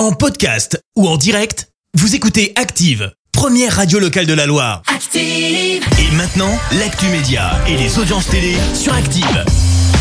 En podcast ou en direct, vous écoutez Active, première radio locale de la Loire. Active. Et maintenant, l'actu média et les audiences télé sur Active.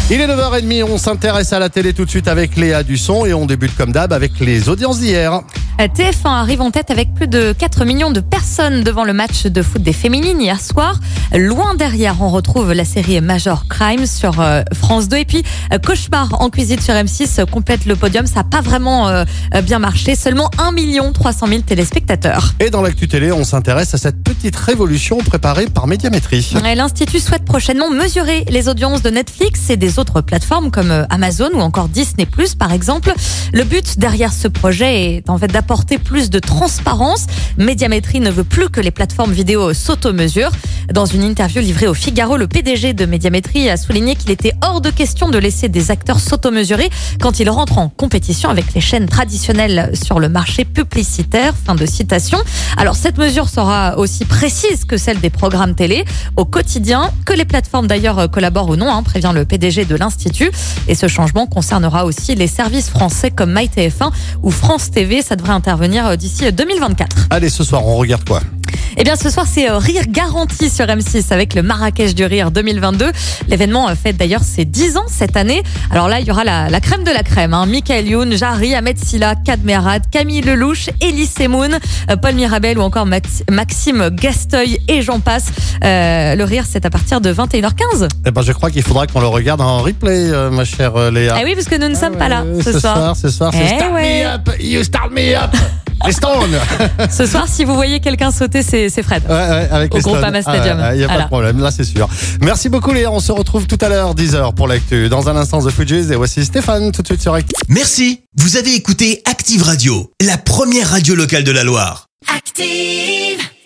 Il est 9h30, on s'intéresse à la télé tout de suite avec Léa Dusson et on débute comme d'hab avec les audiences d'hier. TF1 arrive en tête avec plus de 4 millions de personnes devant le match de foot des féminines hier soir. Loin derrière, on retrouve la série Major Crime sur euh, France 2 et puis euh, Cauchemar en cuisine sur M6 complète le podium. Ça n'a pas vraiment euh, bien marché, seulement 1 300 000 téléspectateurs. Et dans l'actu télé, on s'intéresse à cette petite révolution préparée par Médiamétrie. L'Institut souhaite prochainement mesurer les audiences de Netflix et des autres plateformes comme Amazon ou encore Disney+, par exemple. Le but derrière ce projet est en fait d'apporter plus de transparence. Médiamétrie ne veut plus que les plateformes vidéo s'automesurent. Dans une interview livrée au Figaro, le PDG de Médiamétrie a souligné qu'il était hors de question de laisser des acteurs s'automesurer quand ils rentrent en compétition avec les chaînes traditionnelles sur le marché publicitaire. Fin de citation. Alors cette mesure sera aussi précise que celle des programmes télé au quotidien, que les plateformes d'ailleurs collaborent ou non, hein, prévient le PDG de l'Institut. Et ce changement concernera aussi les services français comme MyTF1 ou France TV. Ça devrait intervenir d'ici 2024. Allez, ce soir, on regarde quoi? Eh bien, ce soir, c'est Rire garanti sur M6 avec le Marrakech du Rire 2022. L'événement fête d'ailleurs ses 10 ans cette année. Alors là, il y aura la, la crème de la crème. Hein. Michael Youn, Jarry, Ahmed Silla, Kad Merad, Camille Lelouch, Elie Semoun, Paul Mirabel ou encore Maxime Gasteuil et j'en passe. Euh, le Rire, c'est à partir de 21h15. Eh ben, je crois qu'il faudra qu'on le regarde en replay, euh, ma chère euh, Léa. Eh oui, parce que nous ne sommes pas là ce, ce soir. soir. Ce soir, c'est Eh Start ouais. Me Up, You Start Me Up, les Stones. Ce soir, si vous voyez quelqu'un sauter, c'est c'est Fred. Ouais, ouais, avec Au les Stones. Stadium. Il n'y a pas de problème, là c'est sûr. Merci beaucoup Léa, on se retrouve tout à l'heure, 10h pour l'actu. Dans un instant, The Fujis et voici Stéphane tout de suite sur Active. Merci, vous avez écouté Active Radio, la première radio locale de la Loire. Active.